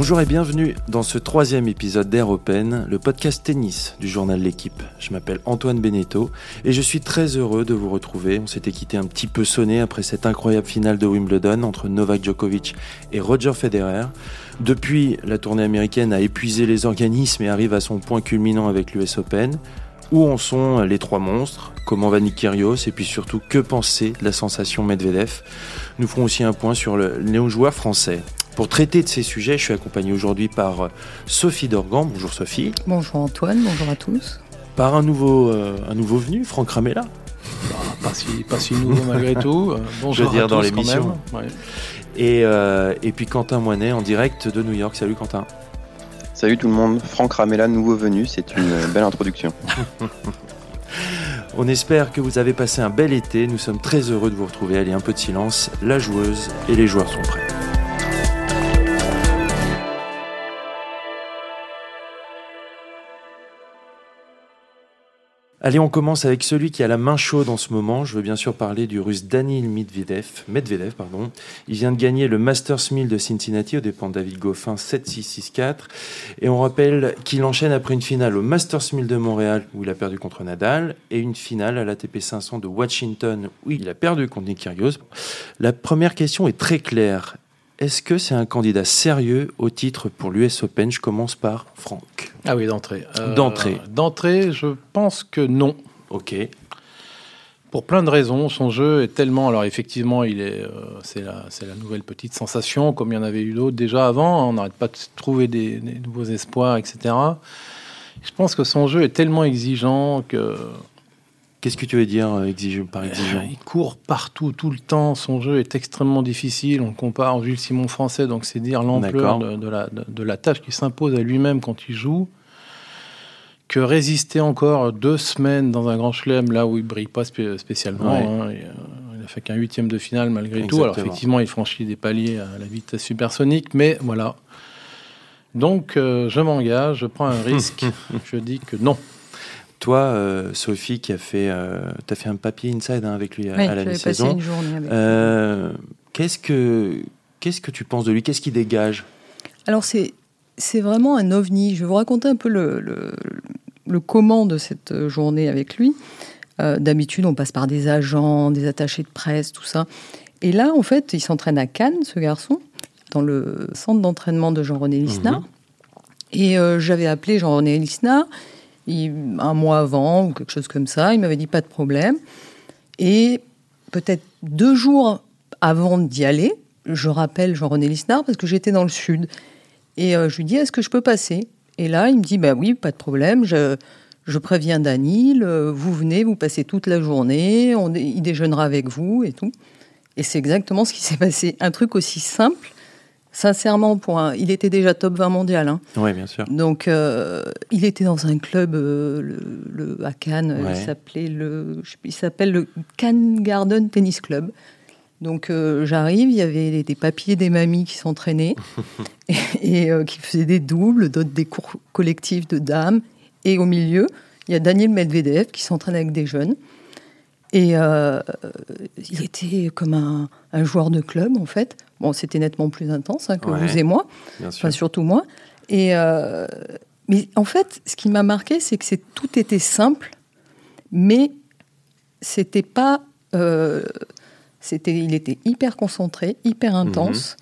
Bonjour et bienvenue dans ce troisième épisode d'Air Open, le podcast tennis du journal L'équipe. Je m'appelle Antoine Beneteau et je suis très heureux de vous retrouver. On s'était quitté un petit peu sonné après cette incroyable finale de Wimbledon entre Novak Djokovic et Roger Federer. Depuis, la tournée américaine a épuisé les organismes et arrive à son point culminant avec l'US Open. Où en sont les trois monstres? Comment va Nick Kyrgios? Et puis surtout, que penser de la sensation Medvedev? Nous ferons aussi un point sur le néo-joueur français. Pour traiter de ces sujets, je suis accompagné aujourd'hui par euh, Sophie Dorgan. Bonjour Sophie. Bonjour Antoine, bonjour à tous. Par un nouveau, euh, un nouveau venu, Franck Ramella. Bah, pas, si, pas si nouveau malgré tout. Euh, bonjour je veux dire à dans tous l'émission. quand même. Ouais. Et, euh, et puis Quentin Moinet en direct de New York. Salut Quentin. Salut tout le monde, Franck Ramella, nouveau venu, c'est une belle introduction. On espère que vous avez passé un bel été. Nous sommes très heureux de vous retrouver. Allez, un peu de silence. La joueuse et les joueurs sont prêts. Allez, on commence avec celui qui a la main chaude en ce moment. Je veux bien sûr parler du russe Danil Medvedev. Medvedev pardon. Il vient de gagner le Masters 1000 de Cincinnati aux dépens de David Goffin 7-6-6-4. Et on rappelle qu'il enchaîne après une finale au Masters 1000 de Montréal où il a perdu contre Nadal et une finale à l'ATP 500 de Washington où il a perdu contre Nick Kyrgios. La première question est très claire. Est-ce que c'est un candidat sérieux au titre pour l'US Open? Je commence par Franck. Ah oui, d'entrée. Euh, D'entrée. D'entrée, je pense que non. Ok. Pour plein de raisons, son jeu est tellement. Alors effectivement, il est, euh, c'est la, c'est la nouvelle petite sensation, comme il y en avait eu d'autres déjà avant. On n'arrête pas de trouver des, des nouveaux espoirs, etc. Je pense que son jeu est tellement exigeant que Qu'est-ce que tu veux dire euh, par exigeant il court partout, tout le temps. Son jeu est extrêmement difficile. On compare au Jules Simon français, donc c'est dire l'ampleur de, de la, de, de la tâche qui s'impose à lui-même quand il joue. Que résister encore deux semaines dans un grand chelem, là où il brille pas spé- spécialement. Ouais. hein, et, euh, il a fait qu'un huitième de finale malgré tout. Alors effectivement, il franchit des paliers à la vitesse supersonique, mais voilà. Donc euh, je m'engage, je prends un risque. je dis que non. Toi, euh, Sophie, qui a fait, euh, t'as fait un papier inside hein, avec lui à, Oui, à la mi-saison. une journée avec. Euh, qu'est-ce que qu'est-ce que tu penses de lui? Qu'est-ce qu'il dégage? Alors c'est c'est vraiment un ovni. Je vais vous raconter un peu le, le, le comment de cette euh, journée avec lui. D'habitude, on passe par des agents, des attachés de presse, tout ça. Et là, en fait, il s'entraîne à Cannes, ce garçon, dans le centre d'entraînement de Jean-René Lisnard. Mhm. Et j'avais appelé Jean-René Lisnard un mois avant ou quelque chose comme ça. Il m'avait dit pas de problème. Et peut-être deux jours avant d'y aller, je rappelle Jean-René Lisnard parce que j'étais dans le sud. Et euh, je lui dis est-ce que je peux passer? Et là, il me dit bah oui, pas de problème. Je, je préviens Danil, euh, vous venez, vous passez toute la journée, on, il déjeunera avec vous et tout. Et c'est exactement ce qui s'est passé. Un truc aussi simple, sincèrement, pour un, il était déjà top 20 mondial. hein. Oui, bien sûr. Donc, euh, il était dans un club euh, le, le- à Cannes. euh, Ouais. Il s'appelait le, il s'appelle le Cannes Garden Tennis Club. Donc, euh, j'arrive, il y avait des, papiers des mamies qui s'entraînaient et, et, qui faisaient des doubles, d'autres des cours collectifs de dames. Et au milieu, il y a Daniel Medvedev qui s'entraîne avec des jeunes. Et euh, il était comme un, un joueur de club, en fait. Bon, c'était nettement plus intense hein, que Ouais. vous et moi Bien sûr. enfin surtout moi. Et euh, mais en fait, ce qui m'a marqué, c'est que c'est tout était simple, mais c'était pas. euh, c'était, il était hyper concentré, hyper intense.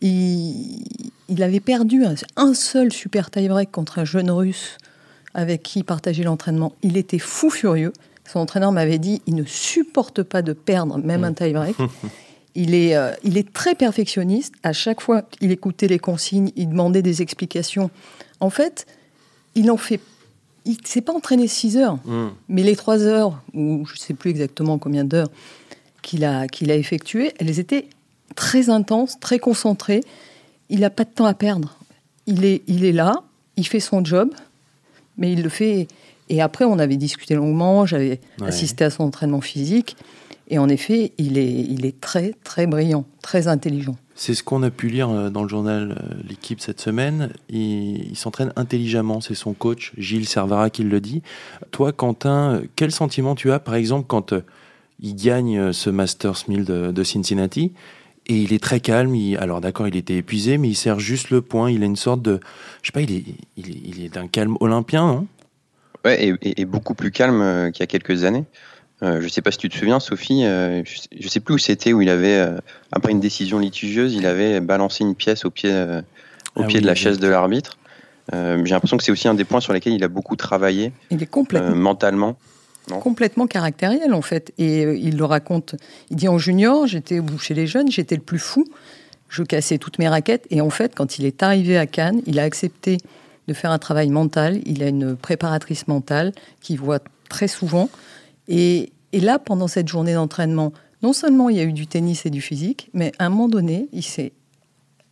Il, il avait perdu un, un seul super tie-break contre un jeune russe avec qui il partageait l'entraînement. Il était fou furieux. Son entraîneur m'avait dit il ne supporte pas de perdre même un tie-break. Il est, euh, il est très perfectionniste. À chaque fois, il écoutait les consignes, il demandait des explications. En fait, il en fait. Il ne s'est pas entraîné 6 heures, Hum. mais les 3 heures, ou je ne sais plus exactement combien d'heures qu'il a, qu'il a effectuées, elles étaient très intenses, très concentrées. Il n'a pas de temps à perdre. Il est, il est là, il fait son job, mais il le fait. Et après, on avait discuté longuement, j'avais Ouais. assisté à son entraînement physique. Et en effet, il est, il est très, très brillant, très intelligent. C'est ce qu'on a pu lire euh, dans le journal euh, L'équipe cette semaine. Il, il s'entraîne intelligemment, c'est son coach Gilles Servara qui le dit. Toi, Quentin, euh, quel sentiment tu as, par exemple, quand il gagne ce Masters 1000 de, de Cincinnati Et il est très calme. il- alors d'accord, il était épuisé, mais il serre juste le point. Il a une sorte de, je sais pas, il est, il est, il est d'un calme olympien, non Ouais, et, et- et beaucoup plus calme euh, qu'il y a quelques années. Euh, je sais pas si tu te souviens, Sophie, euh, je, sais- je sais plus où c'était, où il avait, euh, après une décision litigieuse, il avait balancé une pièce au pied, au Ah pied oui, de la chaise de l'arbitre. J'ai l'impression que c'est aussi un des points sur lesquels il a beaucoup travaillé Il est complètement mentalement. complètement caractériel en fait. Et il le raconte. Il dit en junior, j'étais chez les jeunes, j'étais le plus fou. Je cassais toutes mes raquettes. Et en fait, quand il est arrivé à Cannes, il a accepté de faire un travail mental. Il a une préparatrice mentale qui voit très souvent. Et, et là, pendant cette journée d'entraînement, non seulement il y a eu du tennis et du physique, mais à un moment donné, il s'est-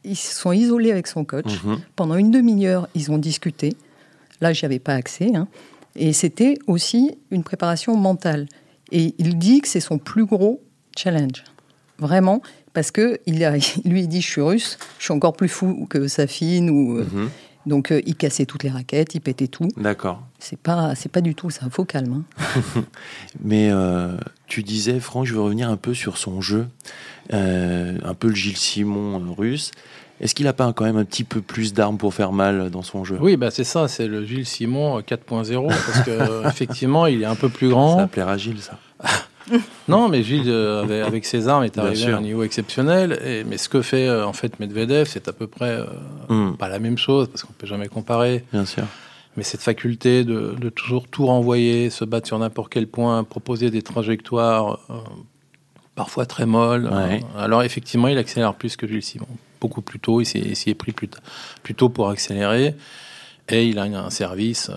ils se sont isolés avec son coach. Mhm. Pendant une demi-heure, ils ont discuté. Là, j'y avais pas accès. hein. Et c'était aussi une préparation mentale. Et il dit que c'est son plus gros challenge. Vraiment. Parce que il a, lui, il dit Je suis russe, je suis encore plus fou que Safine. Ou, euh, Mhm. Donc, euh, il cassait toutes les raquettes, il pétait tout. D'accord. C'est pas, c'est pas du tout ça. Faut calme. hein. Mais euh, tu disais, Franck, je veux revenir un peu sur son jeu, Euh, un peu le Gilles Simon euh, russe. Est-ce qu'il n'a pas quand même un petit peu plus d'armes pour faire mal dans son jeu? Oui, bah c'est ça, c'est le Gilles Simon euh, 4.0 parce que euh, effectivement, il est un peu plus Ça grand. va plaire à Gilles, ça. Non, mais Gilles, euh, avec, avec ses armes, est arrivé à un niveau exceptionnel. Et, mais ce que fait euh, en fait Medvedev, c'est à peu près euh, Hmm, pas la même chose parce qu'on peut jamais comparer. bien sûr. Mais cette faculté de, de toujours tout renvoyer, se battre sur n'importe quel point, proposer des trajectoires parfois très molles. Ouais. Alors effectivement, il accélère plus que Gilles Simon. Beaucoup plus tôt, il s'y est pris plus, plus tôt pour accélérer. Et il a un, service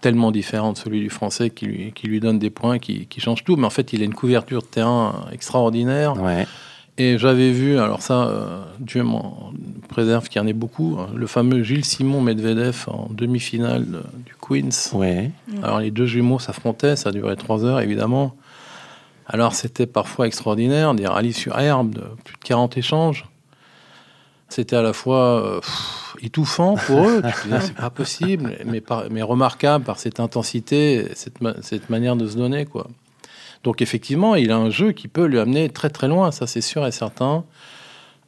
tellement différent de celui du français qui lui, qui lui donne des points qui, qui changent tout. Mais en fait, il a une couverture de terrain extraordinaire. Ouais. Et j'avais vu, alors ça, euh, Dieu m'en préserve qu'il y en ait beaucoup, hein, le fameux Gilles Simon Medvedev en demi-finale de- du Queens. Ouais. Alors les deux jumeaux s'affrontaient, ça a duré trois heures évidemment. Alors c'était parfois extraordinaire, des rallyes sur herbe de plus de 40 échanges. C'était à la fois euh, pff, étouffant pour eux, c'est pas possible, mais, par- mais remarquable par cette intensité, cette, ma- cette manière de se donner. quoi. Donc effectivement, il a un jeu qui peut lui amener très très loin, ça c'est sûr et certain.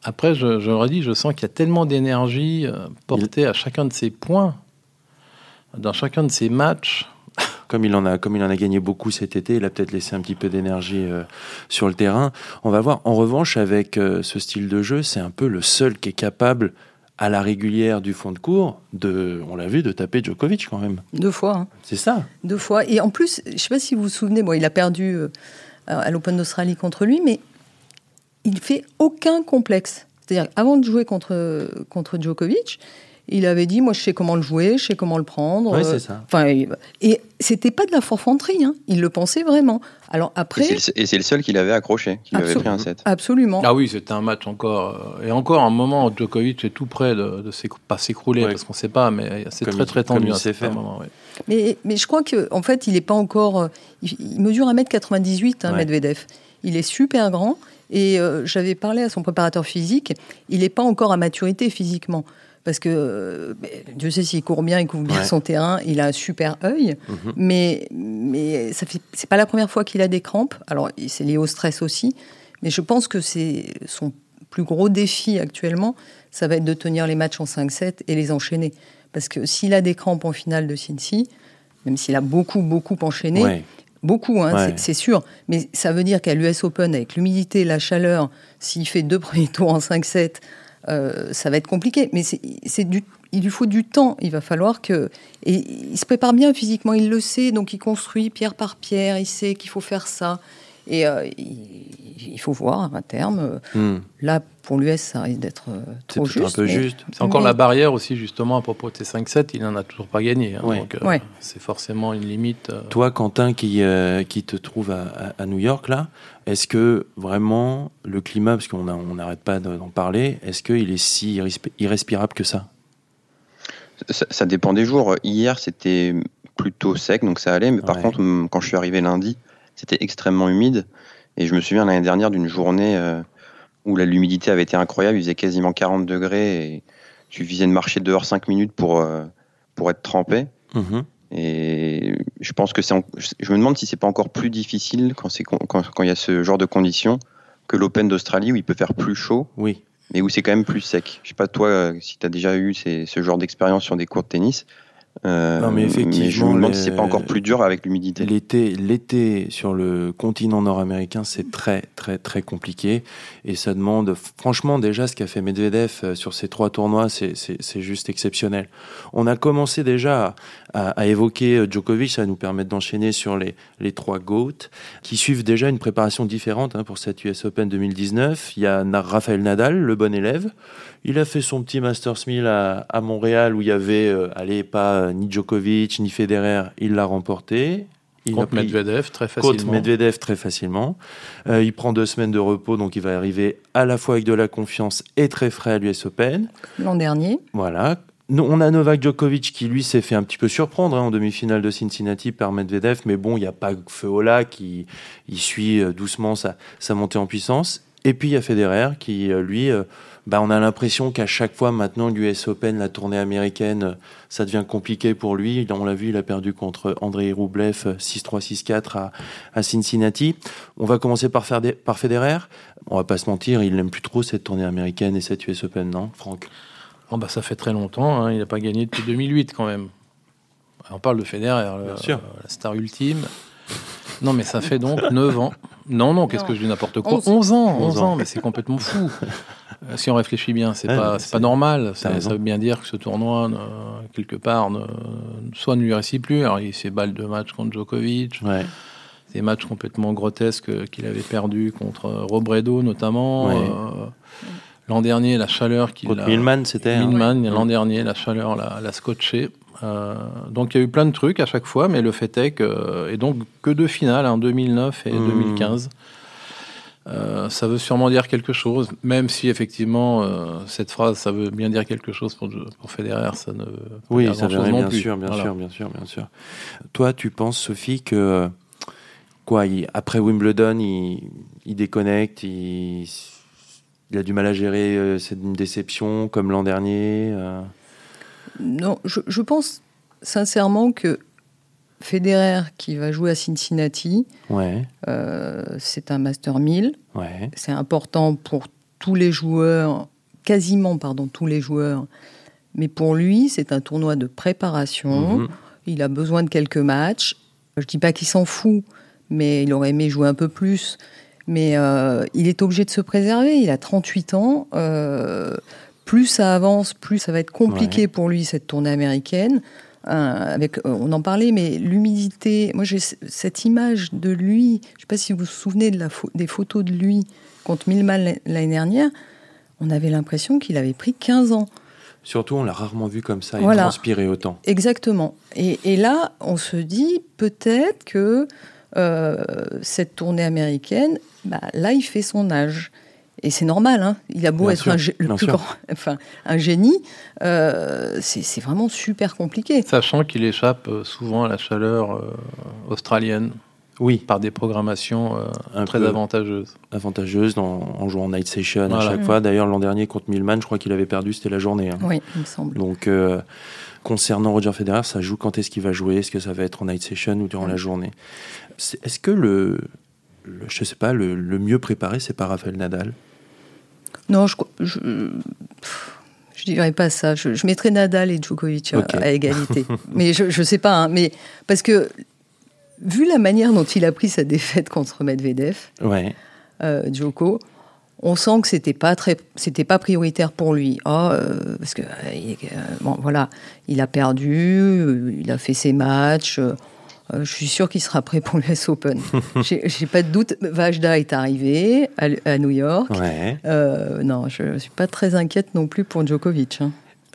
Après, je, je le redis, je sens qu'il y a tellement d'énergie euh, portée à chacun de ses points, dans chacun de ses matchs. Comme il en a, comme il en a gagné beaucoup cet été, il a peut-être laissé un petit peu d'énergie euh, sur le terrain. On va voir. En revanche, avec euh, ce style de jeu, c'est un peu le seul qui est capable, à la régulière du fond de cours, de, on l'a vu, de taper Djokovic quand même. Deux fois. hein. C'est ça. Deux fois. Et en plus, je ne sais pas si vous vous souvenez, bon, il a perdu euh, à l'Open d'Australie contre lui, mais il fait aucun complexe. C'est-à-dire, avant de jouer contre, contre Djokovic, il avait dit Moi, je sais comment le jouer, je sais comment le prendre. Oui, Euh, c'est ça. Enfin, et, c'était pas de la forfanterie, hein. il le pensait vraiment. Alors Et après, c'est le- Et c'est le seul qui l'avait accroché, qui lui avait pris un set. absolument. Ah oui, c'était un match encore. euh, et encore un moment où Djokovic est tout près de, de pas s'écrouler, Ouais. parce qu'on ne sait pas, mais c'est Comme très très tendu à moments, ouais. Mais, mais je crois qu'en en fait, il n'est pas encore. euh, Il, il mesure 1m98, hein, Ouais. Medvedev. Il est super grand. Et euh, j'avais parlé à son préparateur physique. Il n'est pas encore à maturité physiquement. Parce que euh, Dieu sait s'il court bien, il couvre bien Ouais. son terrain, il a un super œil. Mhm. Mais, mais ça fait, c'est pas la première fois qu'il a des crampes. Alors, c'est lié au stress aussi. Mais je pense que c'est son plus gros défi actuellement, ça va être de tenir les matchs en 5-7 et les enchaîner. Parce que s'il a des crampes en finale de Cincy, même s'il a beaucoup, beaucoup enchaîné, Ouais. beaucoup, hein, Ouais. c'est sûr, mais ça veut dire qu'à l'US Open, avec l'humidité, la chaleur, s'il fait deux premiers tours en 5-7, euh, ça va être compliqué. Mais c'est du, il lui faut du temps. Il va falloir que. Et il se prépare bien physiquement, il le sait, donc il construit pierre par pierre, il sait qu'il faut faire ça. Et euh, il, il faut voir à terme. Hmm. Là, pour l'US, ça risque d'être euh, C'est trop juste. un peu mais- juste. C'est encore Mais- la barrière aussi, justement, à propos de ces 5-7, il n'en a toujours pas gagné. hein, Ouais. donc euh, Ouais. c'est forcément une limite. euh, Toi, Quentin, qui, euh, qui te trouve à, à- à New York, là, est-ce que vraiment le climat, parce qu'on on n'arrête pas de- d'en parler, est-ce qu'il est si irrespi- irrespirable que ça? Ça, ça dépend des jours. Hier, c'était plutôt sec, donc ça allait. Mais par Ouais. contre, quand je suis arrivé lundi, c'était extrêmement humide. Et je me souviens l'année dernière d'une journée euh, où l'humidité avait été incroyable. Il faisait quasiment 40 degrés et il suffisait de marcher dehors 5 minutes pour, euh, pour être trempé. Mhm. Et je pense que c'est. en- Je me demande si c'est pas encore plus difficile quand c'est quand, quand il y a ce genre de conditions que l'Open d'Australie où il peut faire plus chaud, Oui. mais où c'est quand même plus sec. Je sais pas toi euh, si tu as déjà eu ces- ce genre d'expérience sur des cours de tennis. Euh, Non, mais je effectivement, me demande les- si c'est pas encore plus dur avec l'humidité. L'été, l'été sur le continent nord-américain, c'est très, très, très compliqué. Et ça demande, franchement, déjà, ce qu'a fait Medvedev euh, sur ces trois tournois, c'est, juste exceptionnel. On a commencé déjà à, à évoquer euh, Djokovic, ça va nous permettre d'enchaîner sur les, les trois GOAT, qui suivent déjà une préparation différente hein, pour cette US Open 2019. Il y a Raphaël Nadal, le bon élève. Il a fait son petit Masters 1000 à, à Montréal où il y avait, euh, allez, pas euh, ni Djokovic ni Federer. Il l'a remporté. Il Contre Medvedev, très contre facilement. Medvedev très facilement. Euh, il prend deux semaines de repos, donc il va arriver à la fois avec de la confiance et très frais à l'US Open. L'an dernier. Voilà. Nous, On a Novak Djokovic qui, lui, s'est fait un petit peu surprendre hein, en demi-finale de Cincinnati par Medvedev, mais bon, il n'y a pas feu au lac, il, il suit euh, doucement sa, sa montée en puissance. Et puis il y a Federer qui, lui, euh, bah, on a l'impression qu'à chaque fois maintenant, l'US Open, la tournée américaine, euh, ça devient compliqué pour lui. On l'a vu, il a perdu contre Andrei Roublev euh, 6-3, 6-4 à, à Cincinnati. On va commencer par, faire des- par Federer. On va pas se mentir, il n'aime plus trop cette tournée américaine et cette US Open, non, Franck? Oh, bah, ça fait très longtemps, hein, il n'a pas gagné depuis 2008 quand même. On parle de Federer, le- sûr. la star ultime. Non, mais ça fait donc 9 ans. Non, non, qu'est-ce que je dis n'importe quoi 11. 11 ans, 11 11 ans. ans, mais c'est complètement fou. Euh, si on réfléchit bien, c'est Ouais, pas, c'est normal. Ça, veut bien dire que ce tournoi, quelque part, ne, soit ne lui réussit plus. Alors, il s'est balle de match contre Djokovic, Ouais. des matchs complètement grotesques qu'il avait perdus contre euh, Robredo notamment. Ouais. Euh, L'an dernier, la chaleur qu'il a. Millman, c'était. hein. Millman, Ouais. l'an dernier, la chaleur l'a scotché. Euh, donc il y a eu plein de trucs à chaque fois, mais le fait est que. Et donc que deux finales, en 2009 et Mmh. 2015. Euh, ça veut sûrement dire quelque chose, même si effectivement euh, cette phrase, ça veut bien dire quelque chose pour, pour Federer, ça ne veut pas Oui, dire ça non bien plus. sûr, bien Voilà. sûr, bien sûr, bien sûr. Toi, tu penses, Sophie, que quoi, il- après Wimbledon, il, il déconnecte, il, il a du mal à gérer, euh, c'est une déception comme l'an dernier. euh? Non, je, je pense sincèrement que Federer, qui va jouer à Cincinnati, Ouais, euh, c'est un Master 1000. ouais, C'est important pour tous les joueurs, quasiment, pardon, tous les joueurs. Mais pour lui, c'est un tournoi de préparation. Mhm. Il a besoin de quelques matchs. Je dis pas qu'il s'en fout, mais il aurait aimé jouer un peu plus. Mais euh, il est obligé de se préserver. Il a 38 ans. Euh, plus ça avance, plus ça va être compliqué pour lui cette tournée américaine. Euh, avec, euh, on en parlait, mais l'humidité. Moi, j'ai cette image de lui. Je ne sais pas si vous vous souvenez de la pho- des photos de lui contre Millman l'année dernière. On avait l'impression qu'il avait pris 15 ans. Surtout, on l'a rarement vu comme ça, il Voilà. transpirait autant. Exactement. Et, et là, on se dit peut-être que euh, cette tournée américaine, bah, là, il fait son âge. Et c'est normal, hein. il a beau Bien être sûr, un, le plus sûr. grand, enfin, un génie, euh, c'est vraiment super compliqué. Sachant qu'il échappe euh, souvent à la chaleur euh, australienne Oui, par des programmations euh, très avantageuses. avantageuse dans- en jouant Night Session à chaque fois. D'ailleurs, l'an dernier, contre Millman, je crois qu'il avait perdu, c'était la journée. hein. Oui, il me semble. Donc, euh, concernant Roger Federer, ça joue quand est-ce qu'il va jouer? Est-ce que ça va être en night session ou durant la journée? Est-ce que le, le- je sais pas, le, le mieux préparé, c'est pas Rafael Nadal? Non, je, je, je dirais pas ça. Je, je mettrais Nadal et Djokovic à- égalité. mais je, je sais pas. hein. mais parce que vu la manière dont il a pris sa défaite contre Medvedev, Ouais. euh, Djoko, on sent que c'était pas très, c'était pas prioritaire pour lui. Ah, euh, parce que euh, bon, voilà, il a perdu, il a fait ses matchs. Euh, je suis sûr qu'il sera prêt pour l'US Open. J'ai pas de doute. Vajda est arrivé à, à New York. Ouais. Euh, non, je ne suis pas très inquiète non plus pour Djokovic. hein.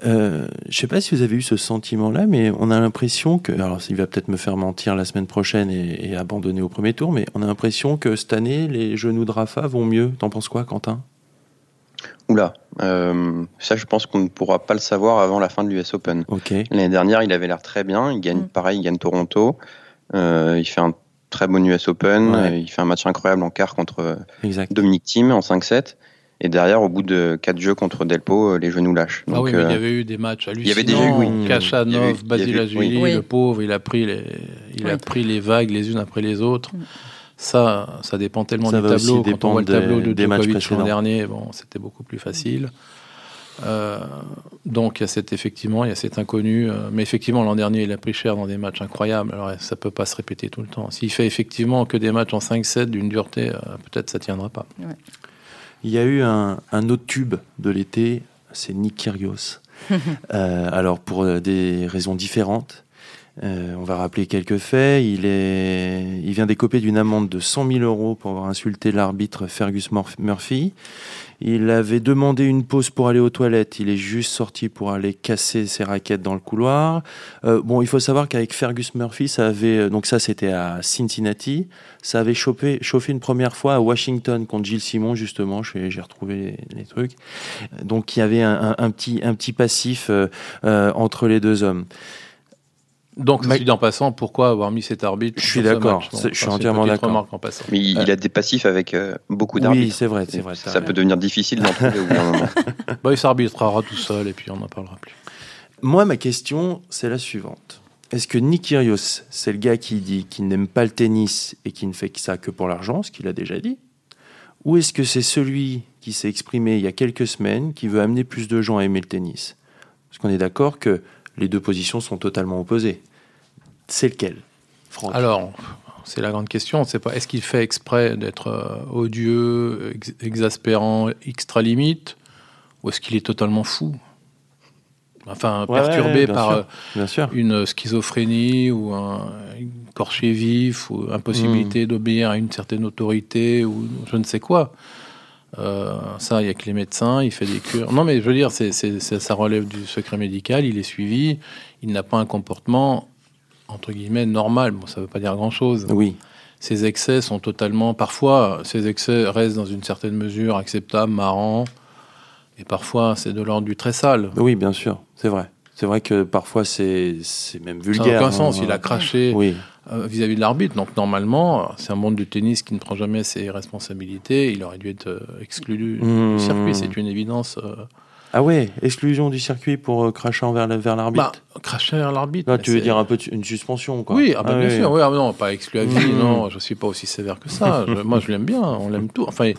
Euh, je sais pas si vous avez eu ce sentiment-là, mais on a l'impression que, alors il va peut-être me faire mentir la semaine prochaine et, et abandonner au premier tour, mais on a l'impression que cette année, les genoux de Rafa vont mieux. T'en penses quoi, Quentin? Oula, euh, ça je pense qu'on ne pourra pas le savoir avant la fin de l'US Open. L'année dernière, il avait l'air très bien. Il gagne Mm. pareil, il gagne Toronto. Euh, il fait un très bon US Open. Ouais. Euh, Il fait un match incroyable en quart contre euh, Exact. Dominic Thiem en 5-7. Et derrière, au bout de quatre jeux contre Delpo, les genoux lâchent. ah Donc, oui, mais il y avait eu des matchs hallucinants. y avait déjà eu, oui. Il il avait eu- Basilashvili, oui. le pauvre, il a pris les, il a pris les vagues les unes après les autres. Mm. Ça, ça dépend tellement Ça du va aussi tableau. Quand on dépendre voit le tableau des- de des matchs Djokovic l'an dernier, bon, c'était beaucoup plus facile. Euh, donc il y a cet, effectivement, il y a cet inconnu. euh, mais effectivement, l'an dernier, il a pris cher dans des matchs incroyables. Alors ça peut pas se répéter tout le temps. S'il fait effectivement que des matchs en 5-7 d'une dureté, euh, peut-être ça tiendra pas. Il y a eu un, un autre tube de l'été, c'est Nick Kyrgios. Euh, alors pour des raisons différentes. Euh, on va rappeler quelques faits. Il, est, il vient d'écoper d'une amende de 100 000 euros pour avoir insulté l'arbitre Fergus Murph- Murphy. Il avait demandé une pause pour aller aux toilettes. Il est juste sorti pour aller casser ses raquettes dans le couloir. Euh, bon, il faut savoir qu'avec Fergus Murphy, ça avait donc ça c'était à Cincinnati. Ça avait chopé, chauffé une première fois à Washington contre Gilles Simon justement. J'ai retrouvé les, trucs. Donc il y avait un petit un petit passif euh, euh, entre les deux hommes. Donc, Ma- je dis en passant, pourquoi avoir mis cet arbitre Je suis d'accord. je suis entièrement d'accord. remarque en passant. Mais il, il a des passifs avec euh, beaucoup Oui, d'arbitres. c'est vrai, c'est vrai. Ça peut devenir difficile d'en trouver au bout d'un moment. Bah, il s'arbitrera tout seul et puis on n'en parlera plus. Moi, ma question, c'est la suivante. Est-ce que Nick Kyrgios, c'est le gars qui dit qu'il n'aime pas le tennis et qui ne fait que ça que pour l'argent, ce qu'il a déjà dit? Ou est-ce que c'est celui qui s'est exprimé il y a quelques semaines, qui veut amener plus de gens à aimer le tennis? Parce qu'on est d'accord que les deux positions sont totalement opposées. C'est lequel Franck? Alors, c'est la grande question. C'est pas est-ce qu'il fait exprès d'être euh, odieux, ex- exaspérant, extra limite, ou est-ce qu'il est totalement fou? Enfin, Ouais, perturbé ouais, par sûr. euh, sûr. une schizophrénie ou un corché vif ou impossibilité d'obéir à une certaine autorité ou je ne sais quoi. Euh, ça, il y a que les médecins, il fait des cures. Non, mais je veux dire, c'est, c'est- c'est- ça relève du secret médical, il est suivi, il n'a pas un comportement, entre guillemets, normal. Bon, ça ne veut pas dire grand-chose. Oui. Ces excès sont totalement... Parfois, ces excès restent dans une certaine mesure acceptables, marrants, et parfois, c'est de l'ordre du très sale. Oui, bien sûr. C'est vrai. C'est vrai que parfois, c'est même Ça n'a vulgaire. aucun sens. hein. Il a craché Oui. euh, vis-à-vis de l'arbitre. Donc normalement, c'est un monde du tennis qui ne prend jamais ses responsabilités. Il aurait dû être euh, exclu du, Mmh. circuit. C'est une évidence. euh. Ah ouais, exclusion du circuit pour cracher envers vers l'arbitre Bah, cracher à l'arbitre. Tu veux dire un peu une suspension, quoi. Oui, ah bah, bien oui. sûr. Oui, ah non, pas exclu à vie. Mmh. Non, je suis pas aussi sévère que ça. Je- moi, je l'aime bien. On l'aime tout. Enfin,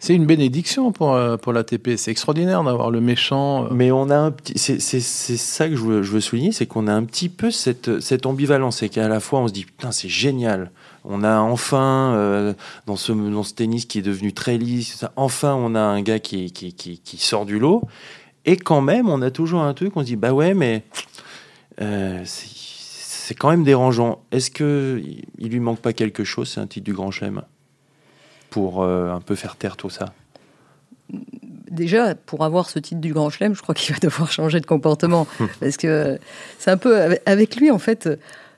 c'est une bénédiction pour euh, pour l'ATP. C'est extraordinaire d'avoir le méchant. euh, Mais on a un petit. C'est c'est- c'est ça que je veux, je veux souligner, c'est qu'on a un petit peu cette, cette ambivalence. C'est qu'à la fois, on se dit, putain, c'est génial. On a enfin, euh, dans, ce, dans ce tennis qui est devenu très lisse, enfin, on a un gars qui, qui, qui, sort du lot. Et quand même, on a toujours un truc, on se dit, bah ouais, mais c'est c'est quand même dérangeant. Est-ce que il lui manque pas quelque chose C'est un titre du Grand Chelem? Pour euh, un peu faire taire tout ça. déjà, pour avoir ce titre du Grand Chelem, je crois qu'il va devoir changer de comportement. parce que c'est un peu. Avec lui, en fait,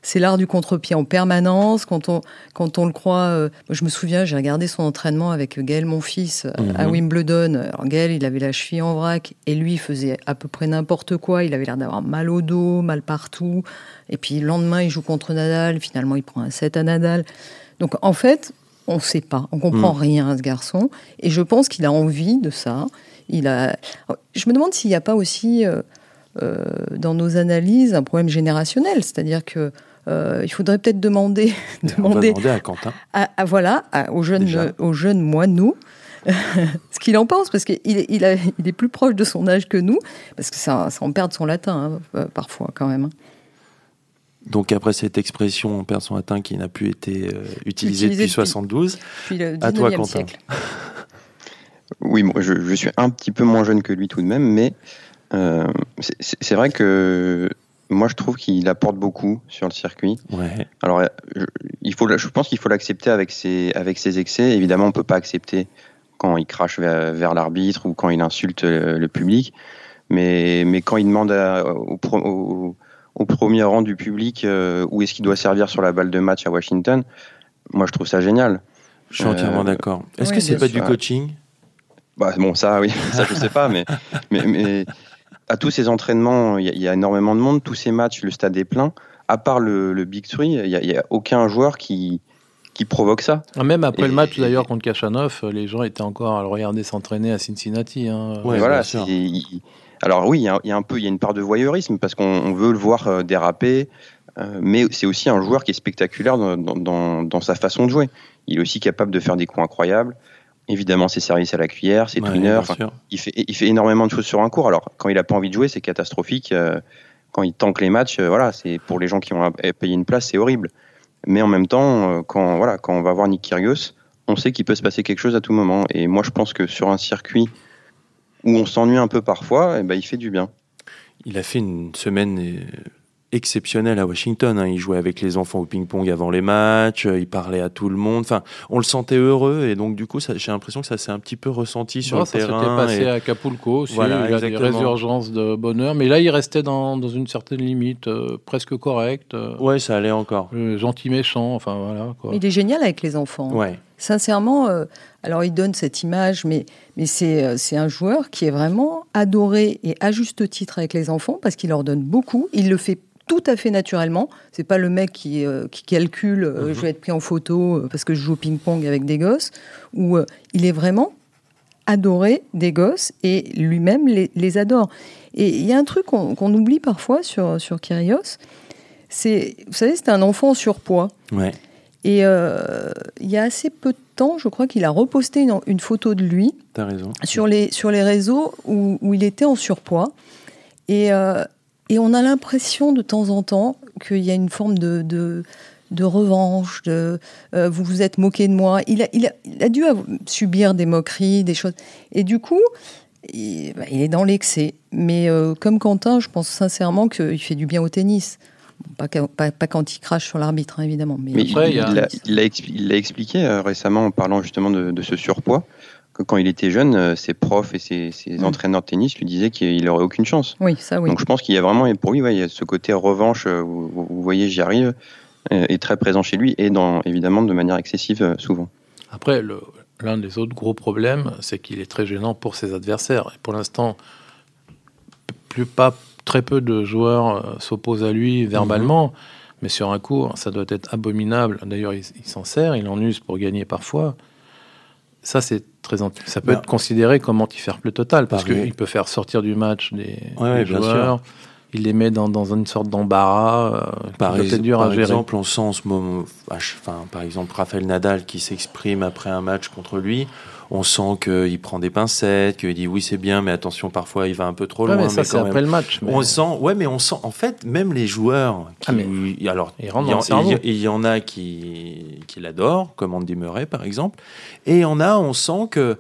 c'est l'art du contre-pied en permanence. Quand on, quand on le croit. euh, je me souviens, j'ai regardé son entraînement avec Gaël, mon fils, euh, à Mhm. Wimbledon. Alors, Gaël, il avait la cheville en vrac et lui, il faisait à peu près n'importe quoi. Il avait l'air d'avoir mal au dos, mal partout. Et puis, le lendemain, il joue contre Nadal. Finalement, il prend un 7 à Nadal. Donc, en fait. On ne sait pas, on comprend Mhm. rien à ce garçon, et je pense qu'il a envie de ça. Il a. Je me demande s'il n'y a pas aussi euh, euh, dans nos analyses un problème générationnel, c'est-à-dire que euh, il faudrait peut-être demander, demander demander à Quentin. à, à- voilà, à- aux jeunes, Déjà. aux jeunes moi nous. ce qu'il en pense, parce qu'il est, il a- il est plus proche de son âge que nous, parce que ça, ça en perd son latin, hein, parfois quand même. Donc après cette expression, on perd son latin qui n'a plus été euh, utilisée depuis depuis- 72. Puis le À toi, 19e Quentin. siècle. Oui, moi, je, je suis un petit peu moins jeune que lui tout de même, mais euh, c'est- vrai que moi je trouve qu'il apporte beaucoup sur le circuit. Ouais. Alors, je, il faut, je pense qu'il faut l'accepter avec ses, avec ses excès. Évidemment, on peut pas accepter quand il crache vers, vers l'arbitre ou quand il insulte le, le public. Mais, mais quand il demande à- au, pro- au, au premier rang du public euh, où est-ce qu'il doit servir sur la balle de match à Washington, moi je trouve ça génial. Je suis entièrement Euh, d'accord. Est-ce oui, que c'est pas sûr. du coaching? Bah, bon, ça, oui, ça je sais pas, mais, mais, mais à tous ces entraînements, il y, a- il y a énormément de monde, tous ces matchs, le stade est plein. À part le, le Big Three, il n'y a, il y a aucun joueur qui, qui provoque ça. Ah, Même après Et- le match d'ailleurs contre Kachanov, euh, les gens étaient encore à le regarder s'entraîner à Cincinnati. hein. Ouais, voilà, Alors oui, il y, a, il y a un peu, il y a une part de voyeurisme parce qu'on on veut le voir euh, déraper, euh, mais c'est aussi un joueur qui est spectaculaire dans, dans- sa façon de jouer. Il est aussi capable de faire des coups incroyables. Évidemment, ses services à la cuillère, ses Ouais, tweeners. il fait, il fait énormément de choses sur un cours. Alors, quand il a pas envie de jouer, c'est catastrophique. Euh, Quand il tanque les matchs, voilà, c'est pour les gens qui ont payé une place, c'est horrible. Mais en même temps, quand voilà, quand on va voir Nick Kyrgios, on sait qu'il peut se passer quelque chose à tout moment. Et moi, je pense que sur un circuit où on s'ennuie un peu parfois, eh ben, il fait du bien. Il a fait une semaine euh, exceptionnelle à Washington. hein. Il jouait avec les enfants au ping-pong avant les matchs, euh, il parlait à tout le monde. Enfin, on le sentait heureux et donc du coup, ça- j'ai l'impression que ça s'est un petit peu ressenti sur Non, le ça s'était terrain. passé et- à Acapulco aussi. Voilà, il y a des résurgences de bonheur. Mais là, il restait dans, dans une certaine limite, euh, presque correcte. euh, Ouais, ça allait encore. euh, gentil méchant, enfin voilà. Quoi. Il est génial avec les enfants. Ouais. Sincèrement, euh, alors il donne cette image, mais, mais c'est euh, c'est un joueur qui est vraiment adoré et à juste titre avec les enfants parce qu'il leur donne beaucoup. Il le fait tout à fait naturellement. C'est pas le mec qui, euh, qui calcule euh, Mhm. je vais être pris en photo parce que je joue au ping-pong avec des gosses. Ou il est vraiment adoré des gosses et lui-même les, les adore. Et il y a un truc qu'on qu'on oublie parfois sur, sur Kyrgios, c'est, vous savez, c'est un enfant en surpoids. Ouais. Et euh, il y a assez peu de temps, je crois qu'il a reposté une, une photo de lui T'as raison. sur les, sur les réseaux où, où il était en surpoids. Et, euh, et on a l'impression de temps en temps qu'il y a une forme de, de, de revanche, de euh, vous vous êtes moqué de moi. Il a, il, a, il a dû subir des moqueries, des choses. Et du coup, il, bah, il est dans l'excès. Mais comme Quentin, je pense sincèrement qu'il fait du bien au tennis. Pas, quand- pas, pas quand il crache sur l'arbitre, hein, évidemment. Mais, Mais Après, il l'a il il expliqué euh, récemment en parlant justement de, de ce surpoids, que quand il était jeune, euh, ses profs et ses, ses entraîneurs de tennis lui disaient qu'il n'aurait aucune chance. oui, ça oui. Donc je pense qu'il y a vraiment, et pour lui, ouais, il y a ce côté revanche, euh, vous, vous- voyez, j'y arrive, euh, est très présent chez lui et dans, évidemment de manière excessive euh, souvent. Après, l'un des autres gros problèmes, c'est qu'il est très gênant pour ses adversaires. Et pour l'instant, plus pas très peu de joueurs euh, s'opposent à lui verbalement, mais sur un cours, ça doit être abominable. D'ailleurs, il, il s'en sert, il en use pour gagner parfois. Ça, c'est très ça peut Bah, être considéré comme anti-fair-play total parce qu'il peut faire sortir du match des, Ouais, des bien joueurs. Il les met dans, dans une sorte d'embarras. euh, Par, doit ex- être dur par à gérer. exemple, on sent en ce moment, enfin, par exemple, Raphaël Nadal qui s'exprime après un match contre lui. On sent qu'il prend des pincettes, qu'il dit oui c'est bien, mais attention parfois il va un peu trop Ouais, loin. mais ça, c'est après le match. mais- On sent, ouais, mais on sent, en fait, même les joueurs qui, Ah, mais alors, y, y- il y en a qui, qui l'adorent, comme Andy Murray par exemple, et il y en a, on sent que,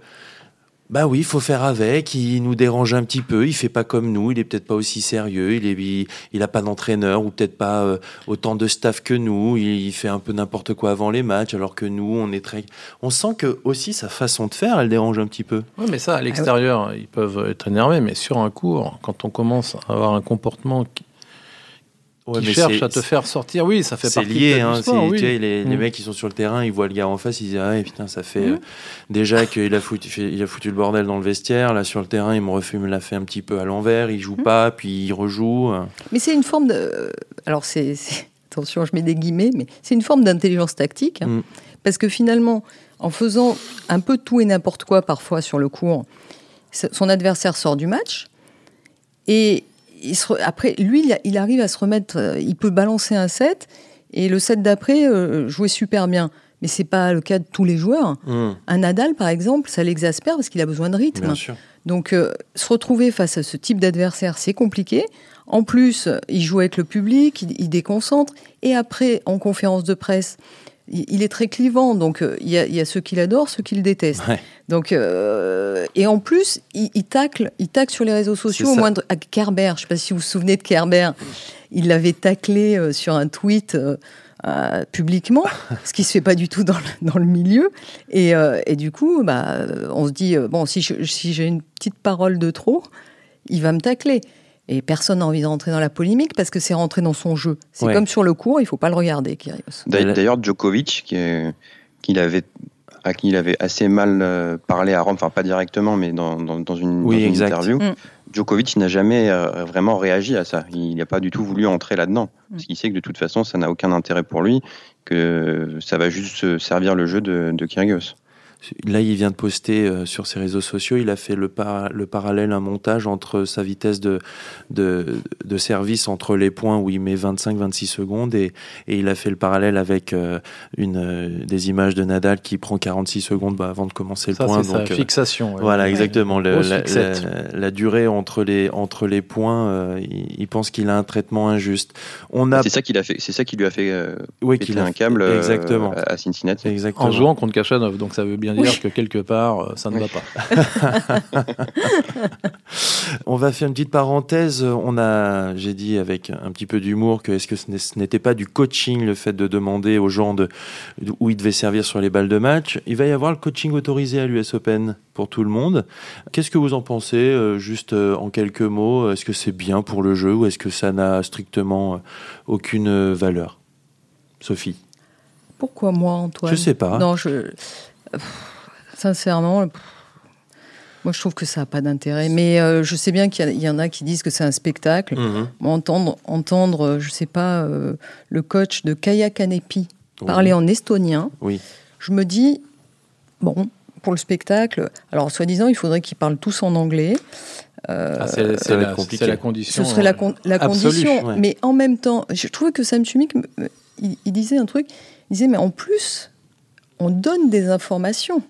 bah oui, il faut faire avec, il nous dérange un petit peu, il fait pas comme nous, il est peut-être pas aussi sérieux, il est, il, il a pas d'entraîneur ou peut-être pas euh, autant de staff que nous, il, fait un peu n'importe quoi avant les matchs, alors que nous, on est très, on sent que aussi sa façon de faire, elle dérange un petit peu. Oui, mais ça, à l'extérieur, ils peuvent être énervés, mais sur un cours, quand on commence à avoir un comportement qui, Ouais, qui cherche à te faire sortir, oui, ça fait partie lié, peut-être hein, sport, c'est- oui. tu sais, les, les Mm. mecs qui sont sur le terrain, ils voient le gars en face, ils disent ah putain ça fait Mm. euh, déjà qu'il a foutu, il a foutu le bordel dans le vestiaire, là sur le terrain il me refait, me l'a fait un petit peu à l'envers, il joue Mm. pas, puis il rejoue. Mais c'est une forme de. Alors, c'est. Attention, je mets des guillemets, mais c'est une forme d'intelligence tactique. hein. Parce que finalement, en faisant un peu tout et n'importe quoi parfois sur le court, son adversaire sort du match. Et il se re- après, lui, il, arrive à se remettre. euh, Il peut balancer un set. Et le set d'après, euh, jouer super bien. Mais c'est pas le cas de tous les joueurs. Mm, Un Nadal, par exemple, ça l'exaspère parce qu'il a besoin de rythme. bien sûr. Donc, euh, se retrouver face à ce type d'adversaire, c'est compliqué. En plus, il joue avec le public, il, il déconcentre. Et après, en conférence de presse, il, est très clivant. Donc, euh, il y, a, il y a ceux qui l'adorent, ceux qui le détestent. Ouais. Donc, euh, et en plus, il, il tacle, il tacle sur les réseaux sociaux au moindre. À Kerber, je ne sais pas si vous vous souvenez de Kerber, il l'avait taclé euh, sur un tweet. euh, publiquement, ce qui se fait pas du tout dans le, dans le milieu. Et, et du coup, bah, on se dit, bon, si j'ai une petite parole de trop, il va me tacler. Et personne n'a envie de rentrer dans la polémique parce que c'est rentré dans son jeu. C'est Ouais. comme sur le cours, il faut pas le regarder, Kyrgios. D'ailleurs, Djokovic, qui est- qu'il avait, à qui il avait assez mal euh, parlé à Rome, enfin pas directement, mais dans, dans, dans une, Oui, dans une interview, Mm. Djokovic n'a jamais euh, vraiment réagi à ça. Il n'a pas du tout voulu entrer là-dedans. Mm. Parce qu'il sait que de toute façon, ça n'a aucun intérêt pour lui, que ça va juste se servir le jeu de, de Kyrgios. Là, il vient de poster euh, sur ses réseaux sociaux, il a fait le, le parallèle, un montage entre sa vitesse de, de, de, service entre les points où il met 25-26 secondes et, et, il a fait le parallèle avec euh, une, euh, des images de Nadal qui prend 46 secondes bah, avant de commencer le Ça, point. C'est sa fixation. Voilà, exactement. Le, la, la, durée entre les, entre les points, il, il, pense qu'il a un traitement injuste. On a... C'est ça, qu'il a fait, c'est ça qui lui a fait oui, qu'il a un câble exactement. à Cincinnati. Exactement. En jouant contre Kachanov, donc ça veut bien dire que quelque part, euh, ça ne va pas. on va faire une petite parenthèse. On a, j'ai dit avec un petit peu d'humour que est-ce que ce n'était pas du coaching le fait de demander aux gens de, où ils devaient servir sur les balles de match. Il va y avoir le coaching autorisé à l'US Open pour tout le monde. Qu'est-ce que vous en pensez, euh, juste euh, en quelques mots? Est-ce que c'est bien pour le jeu ou est-ce que ça n'a strictement aucune valeur? Sophie pourquoi moi, Antoine? Je sais pas. Non, je. Sincèrement, moi je trouve que ça n'a pas d'intérêt. Mais euh, je sais bien qu'il y, en a qui disent que c'est un spectacle. Mhm. Entendre, entendre, je sais pas, euh, le coach de Kaya Kanepi parler en estonien, oui. je me dis, bon, pour le spectacle, alors soi-disant, il faudrait qu'ils parlent tous en anglais. Euh, ah, c'est la, la, condition. Ce serait la, la condition. Mais en même temps, je trouvais que Sam Sumik, il, il disait un truc il disait, mais en plus, on donne des informations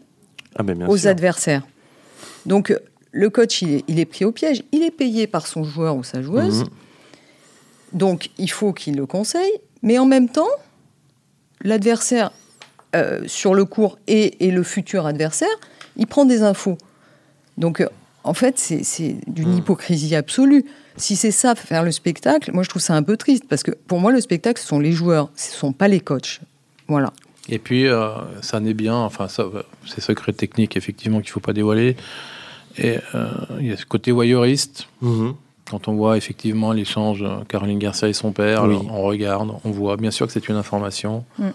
ah, aux adversaires. Donc, le coach, il est, pris au piège. Il est payé par son joueur ou sa joueuse. Mhm. Donc, il faut qu'il le conseille. Mais en même temps, l'adversaire euh, sur le cours et, le futur adversaire, il prend des infos. Donc, en fait, c'est d'une mhm. hypocrisie absolue. Si c'est ça, faire le spectacle, moi je trouve ça un peu triste parce que pour moi, le spectacle, ce sont les joueurs, ce ne sont pas les coachs. Voilà. Et puis, euh, ça n'est bien, enfin, c'est secret technique, effectivement, qu'il ne faut pas dévoiler. Et euh, il y a ce côté voyeuriste. Mhm. Quand on voit effectivement l'échange Caroline Garcia et son père, on regarde, on voit. Bien sûr que c'est une information. Mm.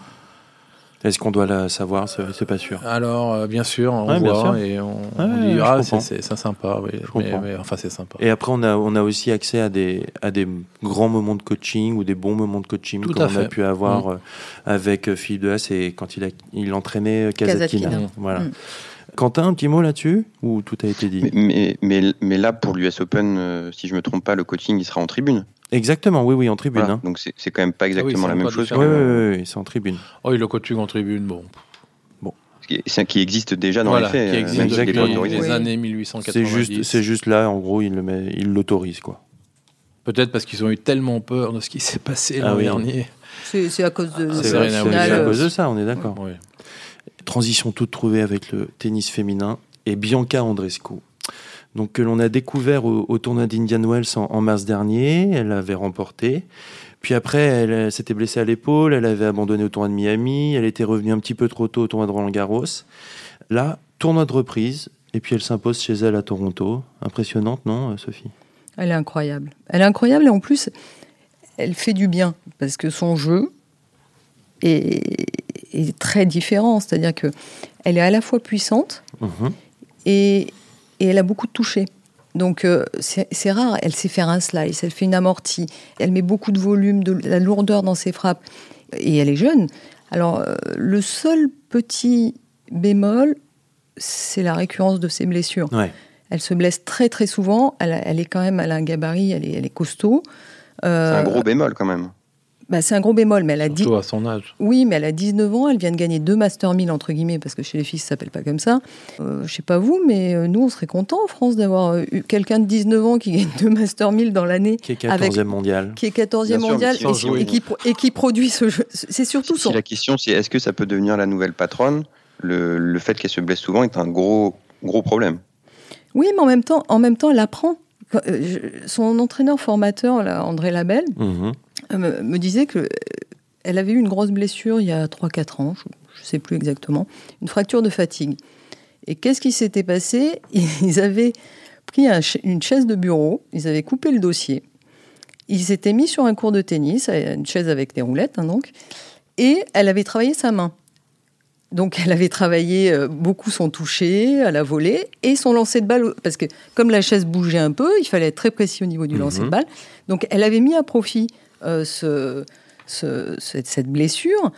Est-ce qu'on doit la savoir C'est pas sûr. Alors, euh, bien sûr, on voit et on, dit ah c'est sympa, oui. mais, enfin c'est sympa. Et après, on a on a aussi accès à des à des grands moments de coaching ou des bons moments de coaching Tout qu'on a pu avoir mm. euh, avec euh, Philippe Dehaas et quand il a il entraînait Kazatkina. Voilà. Mm. Quentin, un petit mot là-dessus ou tout a été dit? Mais, mais, mais, là, pour l'US Open, si je me trompe pas, le coaching il sera en tribune. Exactement, oui, oui, en tribune. Hein. Donc c'est quand même pas ah exactement la même chose. Oui, oui, oui, c'est en tribune. Oh, il le coaching en tribune, bon. Bon. C'est qui existe déjà dans les faits. Qui existe même depuis les années 1890. C'est juste, c'est juste là, en gros, il le met, il l'autorise, quoi. Peut-être parce qu'ils ont eu tellement peur de ce qui s'est passé l'an ah dernier. C'est à cause de. C'est à cause de ça, on est d'accord. Transition toute trouvée avec le tennis féminin et Bianca Andrescu donc que l'on a découvert au, tournoi d'Indian Wells en, mars dernier. Elle avait remporté. Puis après, elle, s'était blessée à l'épaule, elle avait abandonné au tournoi de Miami, elle était revenue un petit peu trop tôt au tournoi de Roland Garros. Là, tournoi de reprise, et puis elle s'impose chez elle à Toronto. Impressionnante, non, euh, Sophie? Elle est incroyable. Elle est incroyable et en plus, elle fait du bien parce que son jeu est, très différent. C'est-à-dire que elle est à la fois puissante mhm. et et elle a beaucoup de toucher. Donc euh, c'est rare, elle sait faire un slice, elle fait une amortie, elle met beaucoup de volume, de la lourdeur dans ses frappes, et elle est jeune. Alors euh, le seul petit bémol, c'est la récurrence de ses blessures. Elle se blesse très très souvent, elle, est quand même, elle a un gabarit, elle est, elle est costaud. Euh, c'est un gros bémol quand même. Bah, c'est un gros bémol, mais elle a Surtout à son âge. Oui, mais elle a 19 ans, elle vient de gagner deux Master 1000, entre guillemets, parce que chez les filles, ça s'appelle pas comme ça. Euh, je sais pas vous, mais euh, nous, on serait contents en France d'avoir euh, eu quelqu'un de 19 ans qui gagne deux Master 1000 dans l'année. Qui est 14e mondial. Qui est 14e mondial et, qui, et, qui, produit ce jeu. C'est surtout si, la question, c'est est-ce que ça peut devenir la nouvelle patronne? Le, le, fait qu'elle se blesse souvent est un gros, gros problème. Oui, mais en même temps, en même temps elle apprend. Son entraîneur formateur, là, André Labelle, mhm. me disait que elle avait eu une grosse blessure il y a 3-4 ans, je ne sais plus exactement, une fracture de fatigue. Et qu'est-ce qui s'était passé? Ils avaient pris une chaise de bureau, ils avaient coupé le dossier, ils s'étaient mis sur un cours de tennis, une chaise avec des roulettes, hein, donc, et elle avait travaillé sa main. Donc elle avait travaillé euh, beaucoup son toucher à la volée et son lancer de balle, parce que comme la chaise bougeait un peu, il fallait être très précis au niveau du lancer de mhm. balle. Donc elle avait mis à profit euh, ce, cette, blessure.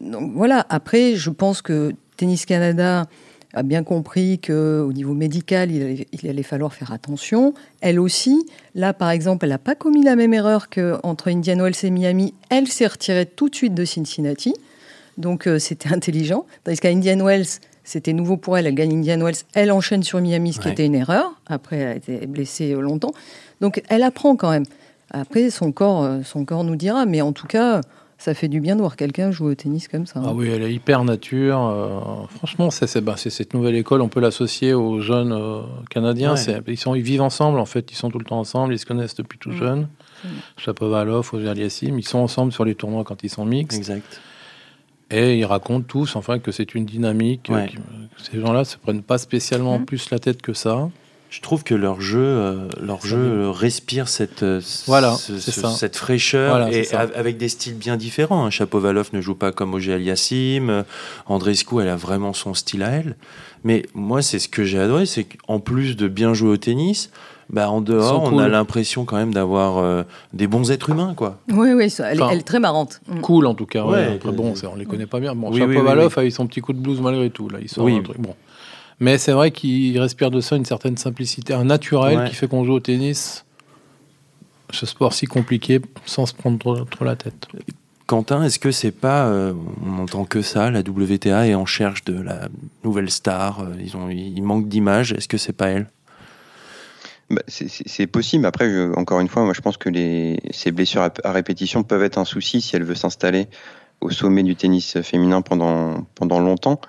Donc voilà, après, je pense que Tennis Canada a bien compris qu'au niveau médical, il allait, il allait, falloir faire attention. Elle aussi, là par exemple, elle n'a pas commis la même erreur qu'entre Indian Wells et Miami. Elle s'est retirée tout de suite de Cincinnati. Donc euh, c'était intelligent. Tandis qu'à Indian Wells, c'était nouveau pour elle. Elle gagne Indian Wells. Elle enchaîne sur Miami, ce qui était une erreur. Après, elle a été blessée longtemps. Donc elle apprend quand même. Après, son corps, euh, son corps nous dira. Mais en tout cas, ça fait du bien de voir quelqu'un jouer au tennis comme ça. Ah oui, elle est hyper nature. Euh, franchement, c'est bah, cette nouvelle école. On peut l'associer aux jeunes Canadiens. Ils, sont, ils vivent ensemble, en fait. Ils sont tout le temps ensemble. Ils se connaissent depuis tout jeune. Chapovalov, Oger. Ils sont ensemble sur les tournois quand ils sont mixtes. Exact. Et ils racontent tous enfin, que c'est une dynamique. Euh, ces gens-là ne se prennent pas spécialement mmh. plus la tête que ça. Je trouve que leur jeu, euh, leur jeu respire cette, euh, voilà, cette fraîcheur et avec des styles bien différents. Hein. Chapovalov ne joue pas comme Ogier Aliassim. Andrescu, elle a vraiment son style à elle. Mais moi, c'est ce que j'ai adoré, c'est qu'en plus de bien jouer au tennis, bah, en dehors, on a l'impression quand même d'avoir euh, des bons êtres humains, quoi. Oui, oui, elle, est très marrante. Mm. Cool, en tout cas. Ouais, Après, bon, on les connaît pas bien. Bon, oui, Chapovalov a eu son petit coup de blues malgré tout. Là, il sort un truc. Bon. Mais c'est vrai qu'il respire de ça une certaine simplicité, un naturel qui fait qu'on joue au tennis, ce sport si compliqué, sans se prendre trop, la tête. Quentin, est-ce que c'est pas, euh, on n'entend que ça, la WTA est en cherche de la nouvelle star, euh, ils, ont, ils manquent d'image, est-ce que c'est pas elle? Bah, c'est possible. Après, encore une fois, moi, je pense que les, ces blessures à, répétition peuvent être un souci si elle veut s'installer au sommet du tennis féminin pendant, pendant longtemps.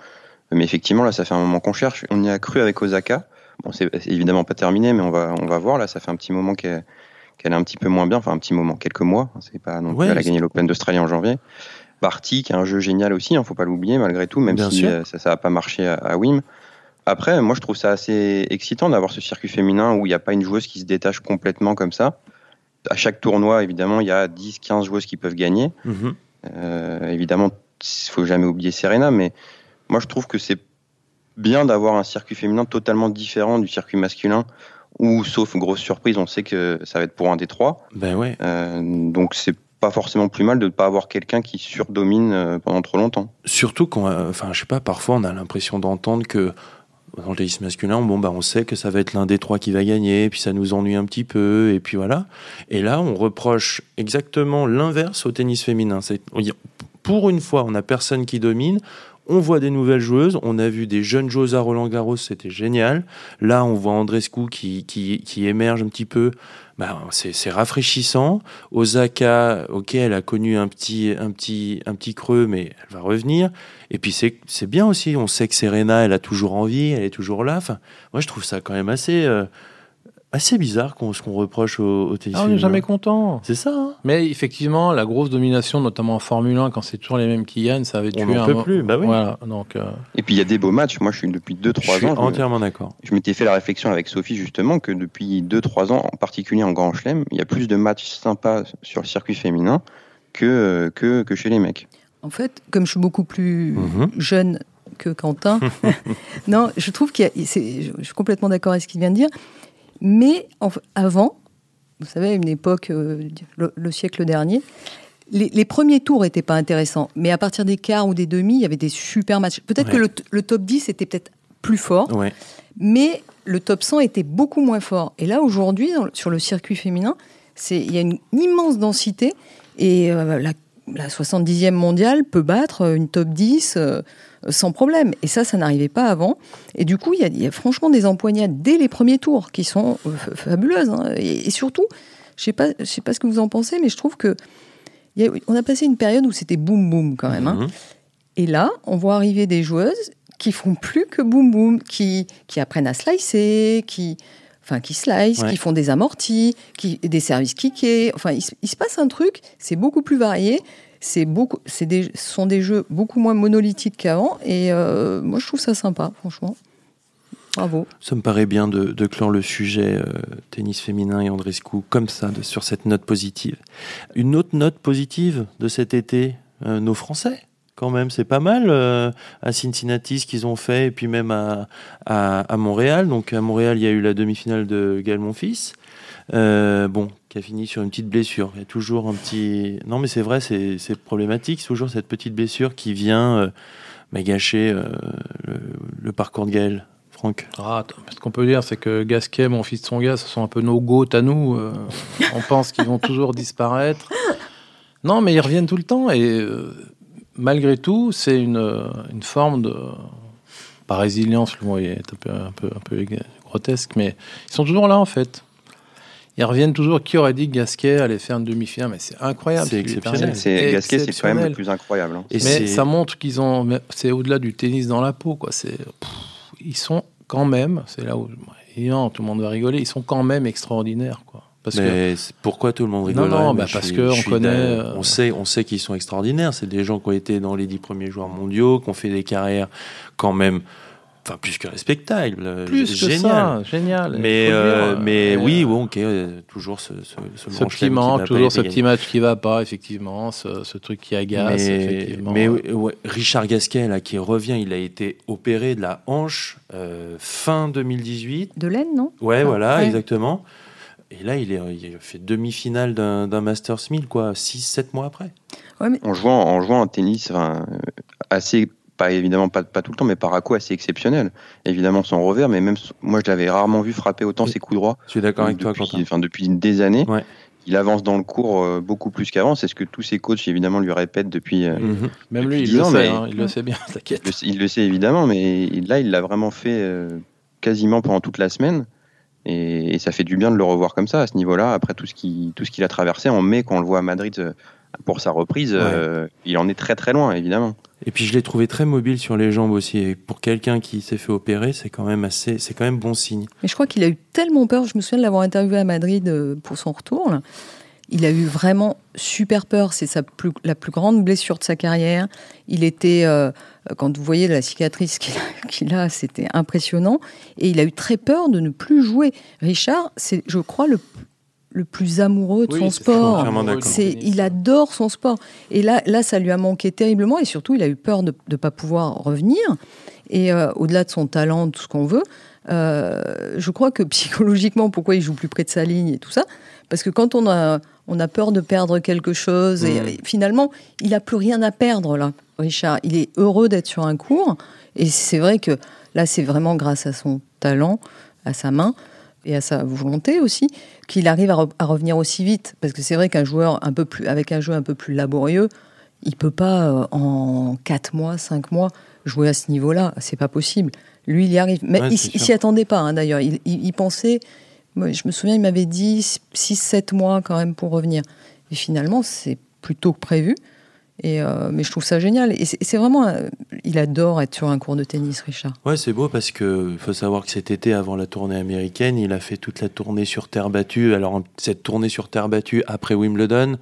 Mais effectivement, là, ça fait un moment qu'on cherche. On y a cru avec Osaka. Bon, c'est évidemment pas terminé, mais on va, on va voir. Là, ça fait un petit moment qu'elle est un petit peu moins bien. Enfin, un petit moment, quelques mois. C'est pas non Elle a gagné l'Open d'Australie en janvier. Barty, qui a un jeu génial aussi, hein, faut pas l'oublier, malgré tout, même si euh, ça n'a pas marché à, à Wim. Après, moi, je trouve ça assez excitant d'avoir ce circuit féminin où il n'y a pas une joueuse qui se détache complètement comme ça. À chaque tournoi, évidemment, il y a 10, 15 joueuses qui peuvent gagner. Mhm. Euh, évidemment, il faut jamais oublier Serena, mais moi, je trouve que c'est bien d'avoir un circuit féminin totalement différent du circuit masculin où, sauf grosse surprise, on sait que ça va être pour un des trois. Ben ouais. Euh, donc, c'est pas forcément plus mal de ne pas avoir quelqu'un qui surdomine euh, pendant trop longtemps. Surtout quand, enfin, je sais pas, parfois on a l'impression d'entendre que dans le tennis masculin, bon, bah, on sait que ça va être l'un des trois qui va gagner, puis ça nous ennuie un petit peu, et puis voilà. Et là, on reproche exactement l'inverse au tennis féminin. Pour une fois, on n'a personne qui domine. On voit des nouvelles joueuses. On a vu des jeunes joueuses à Roland Garros, c'était génial. Là, on voit Andrescu qui, qui, qui émerge un petit peu. Bah, c'est rafraîchissant. Osaka, ok, elle a connu un petit, un, petit, un petit creux, mais elle va revenir. Et puis c'est bien aussi, on sait que Serena, elle a toujours envie, elle est toujours là. Enfin, moi, je trouve ça quand même assez... Euh, assez bizarre qu'on, ce qu'on reproche au, au tennis. Ah, on n'est jamais content. C'est ça. Hein. Mais effectivement, la grosse domination, notamment en Formule 1, quand c'est toujours les mêmes qui gagnent, ça avait tué on un. peut plus. Bah oui. Voilà, donc. Euh, Et puis il y a des beaux matchs. Moi, je suis depuis 2-3 ans. Je suis entièrement d'accord. Je m'étais fait la réflexion avec Sophie justement que depuis 2-3 ans, en particulier en Grand Chelem, il y a plus de matchs sympas sur le circuit féminin que, que, que chez les mecs. En fait, comme je suis beaucoup plus mhm. jeune que Quentin, non, je trouve qu'il y a, je suis complètement d'accord avec ce qu'il vient de dire. Mais avant, vous savez, à une époque, euh, le, siècle dernier, les, premiers tours n'étaient pas intéressants. Mais à partir des quarts ou des demi, il y avait des super matchs. Peut-être que le, top 10 était peut-être plus fort. Mais le top 100 était beaucoup moins fort. Et là, aujourd'hui, sur le circuit féminin, il y a une immense densité. Et euh, la, la, 70e mondiale peut battre une top 10 sans problème. Et ça, ça n'arrivait pas avant. Et du coup, il y, a, franchement des empoignades dès les premiers tours qui sont euh, fabuleuses. Hein. Et, surtout, je sais pas, je sais pas ce que vous en pensez, mais je trouve que on a passé une période où c'était boum boum quand même. Hein. Mhm. Et là, on voit arriver des joueuses qui font plus que boum boum, qui, qui apprennent à slicer, qui, enfin qui slice, qui font des amortis, qui, des services kickés. Enfin, il, il, se passe un truc, c'est beaucoup plus varié c'est beaucoup, c'est des, sont des jeux beaucoup moins monolithiques qu'avant. Et euh, moi, je trouve ça sympa, franchement. Bravo. Ça me paraît bien de, clore le sujet euh, tennis féminin et Andrescu comme ça, sur cette note positive. Une autre note positive de cet été, euh, nos Français quand même, c'est pas mal à Cincinnati ce qu'ils ont fait, et puis même à, à, Montréal. Donc à Montréal, il y a eu la demi-finale de Gaël Monfils. Bon, qui a fini sur une petite blessure. Il y a toujours un petit. Non, mais c'est vrai, c'est problématique. C'est toujours cette petite blessure qui vient. Euh, m'a gâché euh, le, parcours de Gaël Franck Ah, ce qu'on peut dire, c'est que Gasquet, mon fils de son gars, ce sont un peu nos goats à nous. euh, on pense qu'ils vont toujours disparaître. Non, mais ils reviennent tout le temps. Et euh, malgré tout, c'est une, forme de. Pas résilience, le mot est un peu grotesque, mais ils sont toujours là, en fait. Ils reviennent toujours. Qui aurait dit que Gasquet allait faire une demi-finale? Mais c'est incroyable. C'est exceptionnel. C'est Gasquet, c'est quand même le plus incroyable. hein. Et Mais ça montre qu'ils ont. C'est au-delà du tennis dans la peau, quoi. C'est. Ils sont quand même. C'est là où. évidemment, tout le monde va rigoler. Ils sont quand même extraordinaires, quoi. Parce. Mais pourquoi tout le monde Non, rigole non, bah, parce que on connaît, euh, On sait, on sait qu'ils sont extraordinaires. C'est des gens qui ont été dans les dix premiers joueurs mondiaux, qui ont fait des carrières quand même, enfin plus que respectables, euh, Plus que génial. ça, génial. Mais, euh, mais Et, oui, euh, bon, ok, euh, toujours ce, ce, ce, Ce petit manque, toujours ce petit match qui va pas, effectivement, ce, ce truc qui agace, Mais, effectivement. mais ouais, Richard Gasquet, là, qui revient, il a été opéré de la hanche euh, fin 2018. De laine, non? Ouais, Ah, voilà, ouais. exactement. Et là, il, est, il fait demi-finale d'un d'un Masters 1000, quoi, 6-7 mois après. En jouant, en jouant en tennis, enfin, euh, assez, pas évidemment pas, pas tout le temps, mais par à coup assez exceptionnel. Évidemment son revers, mais même moi je l'avais rarement vu frapper autant ses coups droits. Je suis d'accord avec toi, depuis, Quentin. enfin, depuis des années. Ouais. Il avance dans le cours euh, beaucoup plus qu'avant. C'est ce que tous ses coachs évidemment lui répètent depuis. euh, Mhm. Même depuis lui, il 10 le ans, sait, mais- hein, il le sait bien, il, t'inquiète. le, il le sait évidemment, mais il- là il l'a vraiment fait euh, quasiment pendant toute la semaine. Et, et ça fait du bien de le revoir comme ça à ce niveau-là. Après tout ce qui tout ce qu'il a traversé en mai quand on le voit à Madrid pour sa reprise, euh, il en est très très loin évidemment. Et puis je l'ai trouvé très mobile sur les jambes aussi. Et pour quelqu'un qui s'est fait opérer, c'est quand même assez, c'est quand même bon signe. Mais je crois qu'il a eu tellement peur. Je me souviens de l'avoir interviewé à Madrid euh, pour son retour. Il a eu vraiment super peur. C'est sa plus, la plus grande blessure de sa carrière. Il était, euh, quand vous voyez la cicatrice qu'il a, c'était impressionnant. Et il a eu très peur de ne plus jouer. Richard, c'est, je crois, le, le plus amoureux de Oui, son sport. C'est, il adore son sport. Et là, là, ça lui a manqué terriblement. Et surtout, il a eu peur de ne pas pouvoir revenir. Et euh, au-delà de son talent, tout ce qu'on veut, euh, je crois que psychologiquement, pourquoi il joue plus près de sa ligne et tout ça? Parce que quand on a, on a peur de perdre quelque chose, et, et finalement, il n'a plus rien à perdre, là, Richard. Il est heureux d'être sur un cours. Et c'est vrai que là, c'est vraiment grâce à son talent, à sa main et à sa volonté aussi, qu'il arrive à, re- à revenir aussi vite. Parce que c'est vrai qu'un joueur un peu plus, avec un jeu un peu plus laborieux, il peut pas euh, en 4 mois, 5 mois jouer à ce niveau-là. C'est pas possible. Lui, il y arrive. Mais Ouais, il, il s'y attendait pas, hein, d'ailleurs. Il, il- il pensait. je me souviens, il m'avait dit 6-7 mois quand même pour revenir. Et finalement, c'est plus tôt que prévu. Euh, mais je trouve ça génial. Et c'est vraiment. il adore être sur un cours de tennis, Richard. Ouais, c'est beau parce que faut savoir que cet été, avant la tournée américaine, il a fait toute la tournée sur terre battue. Alors cette tournée sur terre battue après Wimbledon,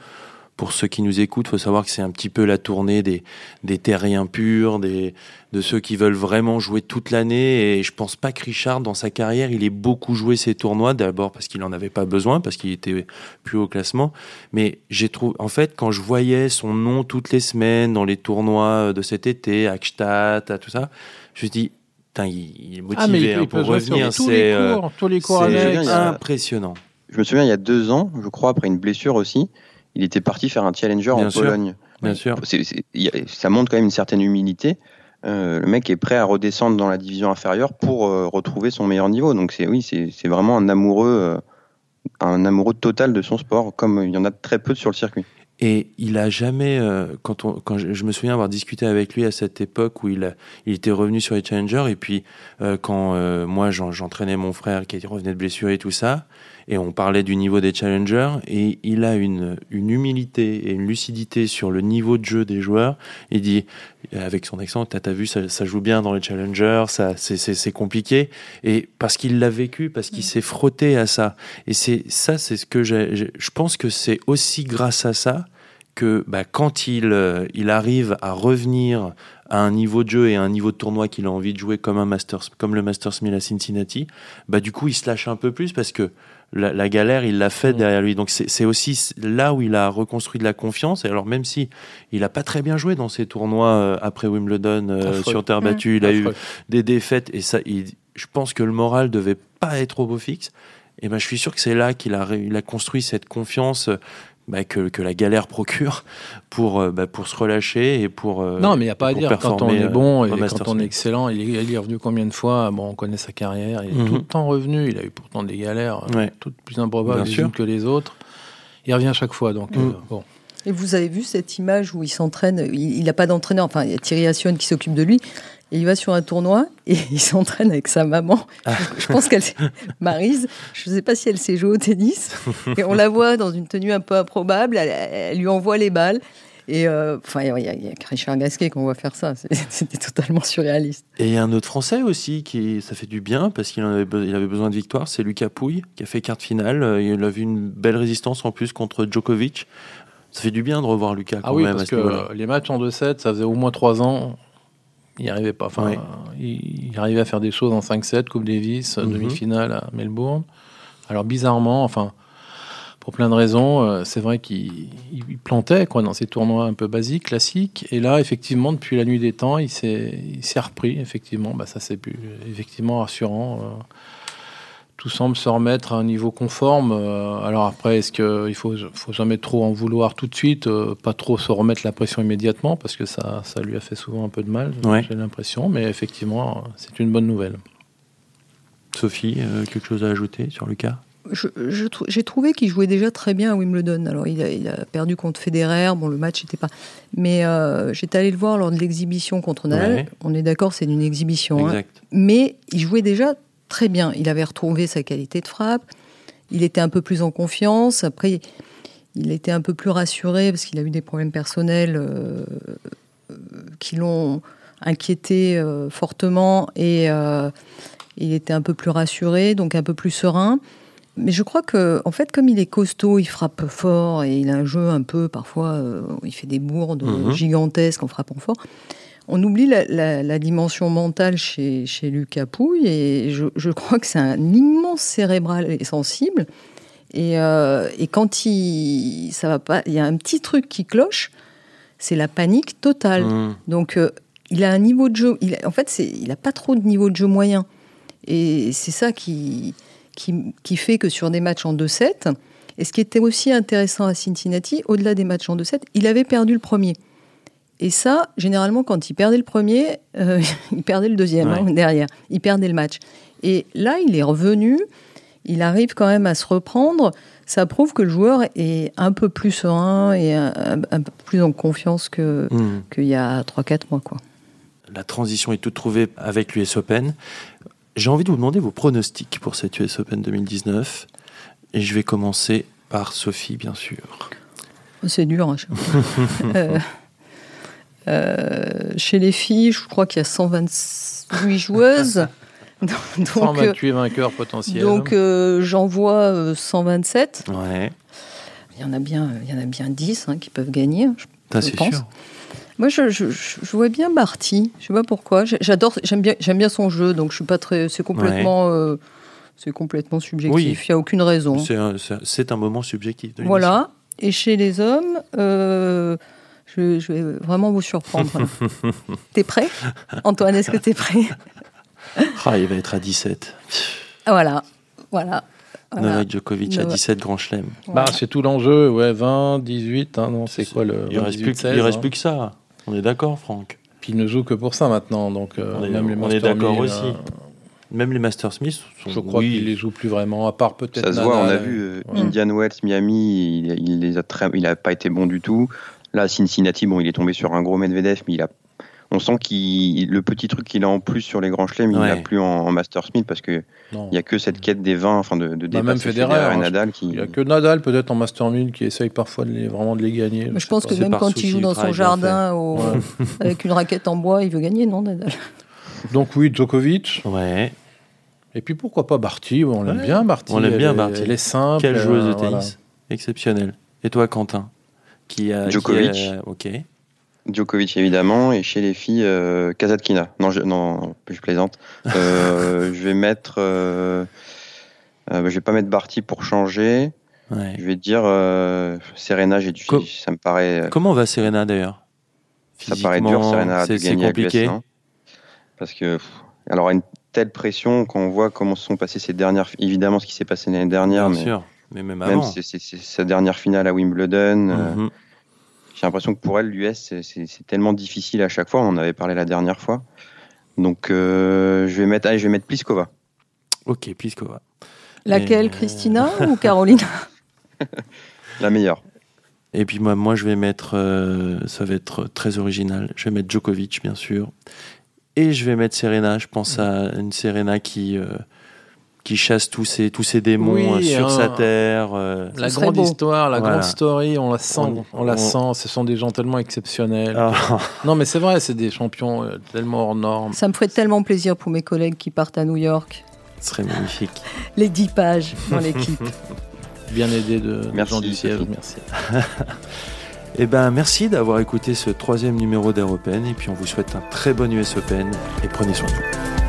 pour ceux qui nous écoutent, faut savoir que c'est un petit peu la tournée des, des terriens purs, des, de ceux qui veulent vraiment jouer toute l'année. Et je pense pas que Richard, dans sa carrière, il ait beaucoup joué ces tournois. D'abord parce qu'il en avait pas besoin, parce qu'il était plus haut classement. Mais j'ai trouvé, en fait, quand je voyais son nom toutes les semaines dans les tournois de cet été, à Gstaad, à tout ça, je me suis dit, putain, il, il est motivé Ah, mais il, hein, il pour revenir. tous C'est les euh, cours, tous les cours c'est annexes. il y a- impressionnant. Je me souviens il y a deux ans, je crois, après une blessure aussi, il était parti faire un challenger Bien en sûr. Pologne. Bien sûr. Ça montre quand même une certaine humilité. Euh, le mec est prêt à redescendre dans la division inférieure pour euh, retrouver son meilleur niveau. Donc c'est oui, c'est vraiment un amoureux, euh, un amoureux total de son sport, comme il y en a très peu sur le circuit. Et il a jamais, quand, on, quand je, je me souviens avoir discuté avec lui à cette époque où il, a- il était revenu sur les challengers, et puis quand moi j'en- j'entraînais mon frère qui revenait de blessure et tout ça, et on parlait du niveau des challengers, et il a une, une humilité et une lucidité sur le niveau de jeu des joueurs. Il dit, avec son accent, t'as t'as vu, ça, ça joue bien dans les challengers, ça, c'est- compliqué, et parce qu'il l'a vécu, parce qu'il s'est frotté à ça. Et c'est ça, c'est ce que j'ai- Je pense que c'est aussi grâce à ça que bah, quand il, euh, il arrive à revenir à un niveau de jeu et à un niveau de tournoi qu'il a envie de jouer comme un Masters, comme le Masters 1000 à Cincinnati, bah du coup il se lâche un peu plus parce que la, la galère il l'a fait derrière lui. Donc c'est aussi là où il a reconstruit de la confiance. Et alors même si il a pas très bien joué dans ces tournois euh, après Wimbledon euh, sur terre Mm. battue, il a eu des défaites et ça, il- je pense que le moral devait pas être au beau fixe. Et ben, je suis sûr que c'est là qu'il a, il a construit cette confiance. Bah, que, que la galère procure pour, euh, bah, pour se relâcher et pour. euh, Non, mais il n'y a pas à dire. Quand on est euh, bon et au quand on est excellent, il est, il est revenu combien de fois? Bon, on connaît sa carrière. Il est Mhm. tout le temps revenu. Il a eu pourtant des galères, euh, Ouais. toutes plus improbables les unes que les autres. Il revient chaque fois. Donc, Mhm. euh, bon. Et vous avez vu cette image où il s'entraîne, il n'a pas d'entraîneur, enfin il y a Thierry Assion qui s'occupe de lui, et il va sur un tournoi et il s'entraîne avec sa maman. Ah. Je pense qu'elle, Marise, je ne sais pas si elle sait jouer au tennis, et on la voit dans une tenue un peu improbable, elle, elle lui envoie les balles. Et euh, enfin, il y, a- il y a Richard Gasquet qu'on voit faire ça, c'était totalement surréaliste. Et il y a un autre Français aussi qui ça fait du bien parce qu'il avait, be- il avait besoin de victoire, c'est Lucas Pouille qui a fait quart de finale. Euh, Il a vu une belle résistance en plus contre Djokovic. Ça fait du bien de revoir Lucas quand Ah oui, même parce à ce que les matchs en 2-7, ça faisait au moins 3 ans. Il n'y arrivait pas. Enfin, il, il arrivait à faire des choses en 5-7, Coupe Davis, Mhm. demi-finale à Melbourne. Alors, bizarrement, enfin, pour plein de raisons, euh, c'est vrai qu'il il plantait quoi, dans ces tournois un peu basiques, classiques. Et là, effectivement, depuis la nuit des temps, il s'est repris. Effectivement, bah, ça c'est plus effectivement rassurant. euh. Tout semble se remettre à un niveau conforme. Euh, alors après, est-ce qu'il faut, faut jamais trop en vouloir tout de suite, euh, pas trop se remettre la pression immédiatement, parce que ça, ça lui a fait souvent un peu de mal, Ouais. j'ai l'impression. Mais effectivement, c'est une bonne nouvelle. Sophie, euh, quelque chose à ajouter sur Lucas Je- je trou- J'ai trouvé qu'il jouait déjà très bien à Wimbledon. Alors, il a, il a perdu contre Federer. Bon, le match n'était pas. Mais euh, j'étais allé le voir lors de l'exhibition contre Nadal. Ouais. On est d'accord, c'est une exhibition. hein. Exact. Mais il jouait déjà très bien. Il avait retrouvé sa qualité de frappe. Il était un peu plus en confiance. Après, il était un peu plus rassuré parce qu'il a eu des problèmes personnels euh, euh, qui l'ont inquiété euh, fortement. Et euh, il était un peu plus rassuré, donc un peu plus serein. Mais je crois que, en fait, comme il est costaud, il frappe fort et il a un jeu un peu, parfois, il fait des bourdes Mhm. gigantesques en frappant fort. On oublie la, la- la dimension mentale chez, chez Lucas Pouille et je, je crois que c'est un immense cérébral et sensible. Et, euh, et quand il, ça va pas, il y a un petit truc qui cloche, c'est la panique totale. Mmh. Donc, euh, il a un niveau de jeu. Il, a- en fait, il n'a pas trop de niveau de jeu moyen. Et c'est ça qui, qui, qui fait que sur des matchs en 2-7, et ce qui était aussi intéressant à Cincinnati, au-delà des matchs en 2-7, il avait perdu le premier. Et ça, généralement, quand il perdait le premier, euh, il perdait le deuxième Ouais. hein, derrière. Il perdait le match. Et là, il est revenu. Il arrive quand même à se reprendre. Ça prouve que le joueur est un peu plus serein et un, un- un peu plus en confiance Mmh. qu'il y a 3-4 mois. Quoi. La transition est toute trouvée avec l'US Open. J'ai envie de vous demander vos pronostics pour cette US Open 2019. Et je vais commencer par Sophie, bien sûr. C'est dur. hein, Euh, euh, chez les filles, je crois qu'il y a 128 joueuses. Donc, euh, 128 vainqueurs potentiels. donc euh, j'en vois euh, 127. Ouais, Il y en a bien, il y en a bien 10 hein, qui peuvent gagner. je- ça je c'est pense. sûr. Moi, je, je, je- je vois bien Marty. Je sais pas pourquoi. J'adore, j'aime bien, j'aime bien son jeu. Donc je suis pas très. C'est complètement, euh, c'est complètement subjectif. Oui. Il y a aucune raison. C'est un, moment subjectif de. Voilà. Et chez les hommes, euh, je, je vais vraiment vous surprendre. T'es prêt? Antoine, est-ce que t'es prêt? Ah, il va être à 17. Ah, Voilà. Voilà. Voilà. Novak Djokovic à Novak. 17 Grand Chelem. Bah, c'est tout l'enjeu, ouais, 20, 18, hein, non, c'est quoi le. Il reste, 18, plus, que- 16, il reste hein. plus que ça. On est d'accord, Franck Puis il ne joue que pour ça maintenant, donc euh, On est- même les on est d'accord 1000, aussi. euh, Même les Master Smith sont. je crois oui, qu'il les joue plus vraiment, à part peut-être. Ça se voit, on a vu euh, Ouais. Indian Wells, Miami, il, il les a très, il a pas été bon du tout. Là, Cincinnati, bon, il est tombé sur un gros Medvedev, mais il a, on sent qu'il, le petit truc qu'il a en plus sur les grands chelems, il Ouais. l'a plus en, en Master Smith parce que il y a que cette quête des 20, enfin de, de Bah, même Federer, Federer et hein, Nadal qui. Il n'y a que Nadal, peut-être en Master 1000, qui essaye parfois de les, vraiment de les gagner. Mais je pense que même quand il joue dans son jardin au- Ouais. avec une raquette en bois, il veut gagner, non, Nadal? Donc oui, Djokovic. Ouais. Et puis pourquoi pas Barty On l'aime Ouais. bien, Barty. On l'aime bien, Barty. Elle est simple. Quelle joueuse de euh, voilà. tennis Exceptionnelle. Et toi, Quentin? Qui Djokovic. ok. Djokovic évidemment et chez les filles euh, Kazatkina. Non, je, non, je plaisante. Euh, je vais mettre, euh, euh, je vais pas mettre Barty pour changer. Ouais. Je vais dire Serena. J'ai du, Co- ça me paraît, Comment va Serena d'ailleurs? ça paraît dur Serena c'est de gagner à compliqué. hein. parce que pff, alors une telle pression quand on voit comment se sont passées ces dernières, évidemment ce qui s'est passé l'année dernière, Bien mais sûr. Mais même Même avant. c'est c'est- c'est sa dernière finale à Wimbledon. euh, Mhm. J'ai l'impression que pour elle, l'US, c'est- c'est c'est tellement difficile à chaque fois. On en avait parlé la dernière fois. Donc, euh, je vais mettre, allez, je vais mettre Pliskova. Ok, Pliskova. Laquelle, Et- Christina ou Caroline La meilleure. Et puis moi, moi je vais mettre, euh, ça va être très original, je vais mettre Djokovic, bien sûr. Et je vais mettre Serena. Je pense à une Serena qui, euh, qui chasse tous ses, tous ses démons Oui, sur hein. sa terre. euh. La grande beau. histoire, la Voilà. grande story, on la sent, On- on, la on- sent. Ce sont des gens tellement exceptionnels. Ah, Non, mais c'est vrai, c'est des champions euh, tellement hors normes. Ça me ferait tellement plaisir pour mes collègues qui partent à New York. ce serait magnifique. Les 10 pages dans l'équipe. Bien aidé de Merci, gens du siège. Merci. Eh ben, merci d'avoir écouté ce troisième numéro d'Europen. Et puis on vous souhaite un très bon US Open. Et prenez soin de vous.